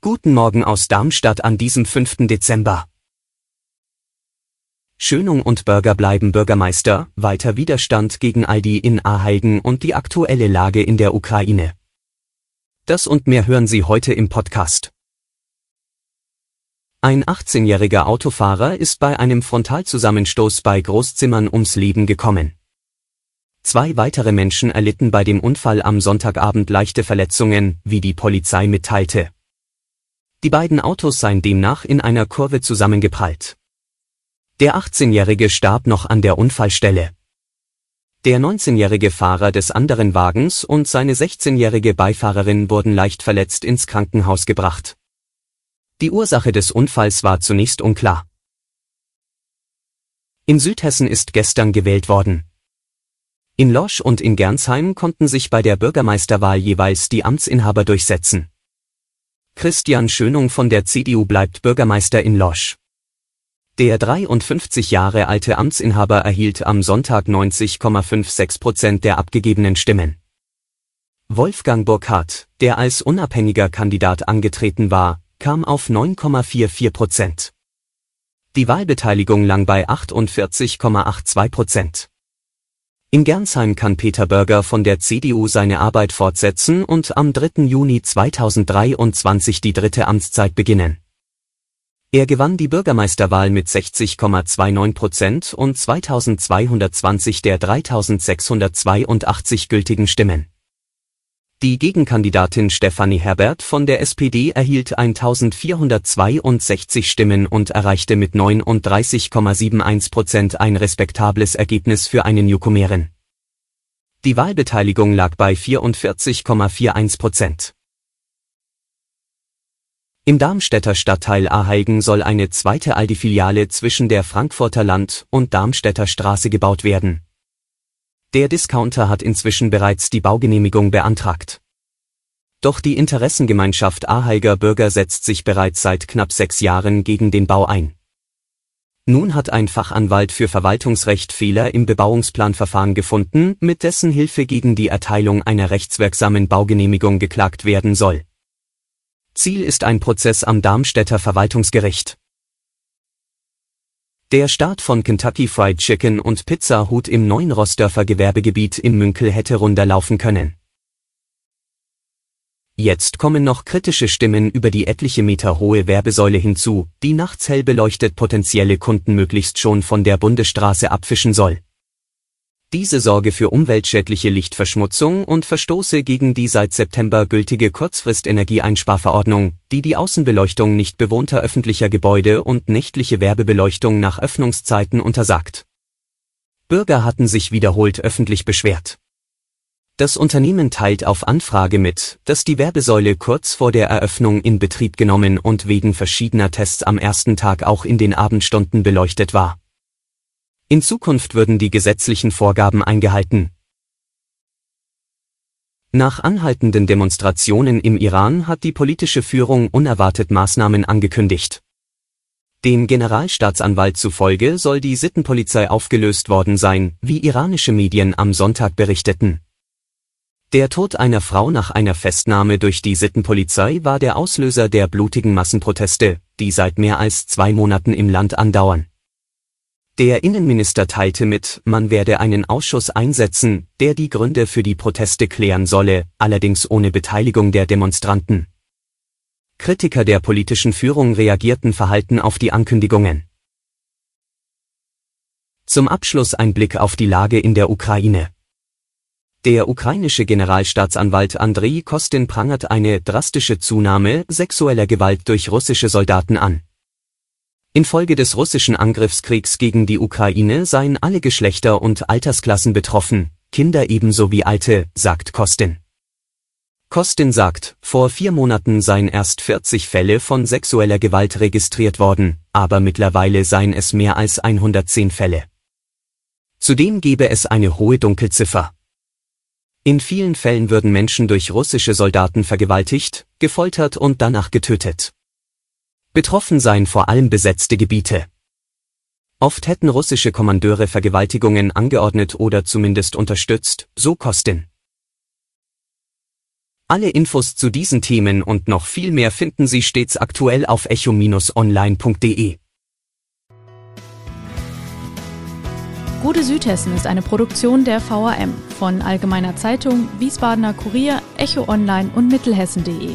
Guten Morgen aus Darmstadt an diesem 5. Dezember. Schönung und Bürger bleiben Bürgermeister, weiter Widerstand gegen Aldi in Aheigen und die aktuelle Lage in der Ukraine. Das und mehr hören Sie heute im Podcast. Ein 18-jähriger Autofahrer ist bei einem Frontalzusammenstoß bei Großzimmern ums Leben gekommen. Zwei weitere Menschen erlitten bei dem Unfall am Sonntagabend leichte Verletzungen, wie die Polizei mitteilte. Die beiden Autos seien demnach in einer Kurve zusammengeprallt. Der 18-Jährige starb noch an der Unfallstelle. Der 19-jährige Fahrer des anderen Wagens und seine 16-jährige Beifahrerin wurden leicht verletzt ins Krankenhaus gebracht. Die Ursache des Unfalls war zunächst unklar. In Südhessen ist gestern gewählt worden. In Losch und in Gernsheim konnten sich bei der Bürgermeisterwahl jeweils die Amtsinhaber durchsetzen. Christian Schönung von der CDU bleibt Bürgermeister in Losch. Der 53 Jahre alte Amtsinhaber erhielt am Sonntag 90,56 Prozent der abgegebenen Stimmen. Wolfgang Burkhardt, der als unabhängiger Kandidat angetreten war, kam auf 9,44 Prozent. Die Wahlbeteiligung lang bei 48,82 Prozent. In Gernsheim kann Peter Börger von der CDU seine Arbeit fortsetzen und am 3. Juni 2023 die dritte Amtszeit beginnen. Er gewann die Bürgermeisterwahl mit 60,29 Prozent und 2220 der 3682 gültigen Stimmen. Die Gegenkandidatin Stefanie Herbert von der SPD erhielt 1462 Stimmen und erreichte mit 39,71 Prozent ein respektables Ergebnis für einen Newcomerin. Die Wahlbeteiligung lag bei 44,41 Prozent. Im Darmstädter Stadtteil Aheigen soll eine zweite Aldi-Filiale zwischen der Frankfurter Land und Darmstädter Straße gebaut werden der Discounter hat inzwischen bereits die Baugenehmigung beantragt. Doch die Interessengemeinschaft Aheiger Bürger setzt sich bereits seit knapp sechs Jahren gegen den Bau ein. Nun hat ein Fachanwalt für Verwaltungsrecht Fehler im Bebauungsplanverfahren gefunden, mit dessen Hilfe gegen die Erteilung einer rechtswirksamen Baugenehmigung geklagt werden soll. Ziel ist ein Prozess am Darmstädter Verwaltungsgericht. Der Start von Kentucky Fried Chicken und Pizza Hut im neuen Rossdörfer Gewerbegebiet im Münkel hätte runder laufen können. Jetzt kommen noch kritische Stimmen über die etliche Meter hohe Werbesäule hinzu, die nachts hell beleuchtet potenzielle Kunden möglichst schon von der Bundesstraße abfischen soll. Diese sorge für umweltschädliche Lichtverschmutzung und verstoße gegen die seit September gültige Kurzfrist-Energieeinsparverordnung, die die Außenbeleuchtung nicht bewohnter öffentlicher Gebäude und nächtliche Werbebeleuchtung nach Öffnungszeiten untersagt. Bürger hatten sich wiederholt öffentlich beschwert. Das Unternehmen teilt auf Anfrage mit, dass die Werbesäule kurz vor der Eröffnung in Betrieb genommen und wegen verschiedener Tests am ersten Tag auch in den Abendstunden beleuchtet war. In Zukunft würden die gesetzlichen Vorgaben eingehalten. Nach anhaltenden Demonstrationen im Iran hat die politische Führung unerwartet Maßnahmen angekündigt. Dem Generalstaatsanwalt zufolge soll die Sittenpolizei aufgelöst worden sein, wie iranische Medien am Sonntag berichteten. Der Tod einer Frau nach einer Festnahme durch die Sittenpolizei war der Auslöser der blutigen Massenproteste, die seit mehr als zwei Monaten im Land andauern. Der Innenminister teilte mit, man werde einen Ausschuss einsetzen, der die Gründe für die Proteste klären solle, allerdings ohne Beteiligung der Demonstranten. Kritiker der politischen Führung reagierten verhalten auf die Ankündigungen. Zum Abschluss ein Blick auf die Lage in der Ukraine. Der ukrainische Generalstaatsanwalt Andrei Kostin prangert eine drastische Zunahme sexueller Gewalt durch russische Soldaten an. Infolge des russischen Angriffskriegs gegen die Ukraine seien alle Geschlechter und Altersklassen betroffen, Kinder ebenso wie Alte, sagt Kostin. Kostin sagt, vor vier Monaten seien erst 40 Fälle von sexueller Gewalt registriert worden, aber mittlerweile seien es mehr als 110 Fälle. Zudem gebe es eine hohe Dunkelziffer. In vielen Fällen würden Menschen durch russische Soldaten vergewaltigt, gefoltert und danach getötet. Betroffen seien vor allem besetzte Gebiete. Oft hätten russische Kommandeure Vergewaltigungen angeordnet oder zumindest unterstützt, so Kostin. Alle Infos zu diesen Themen und noch viel mehr finden Sie stets aktuell auf echo-online.de. Gute Südhessen ist eine Produktion der VRM von Allgemeiner Zeitung, Wiesbadener Kurier, Echo Online und Mittelhessen.de.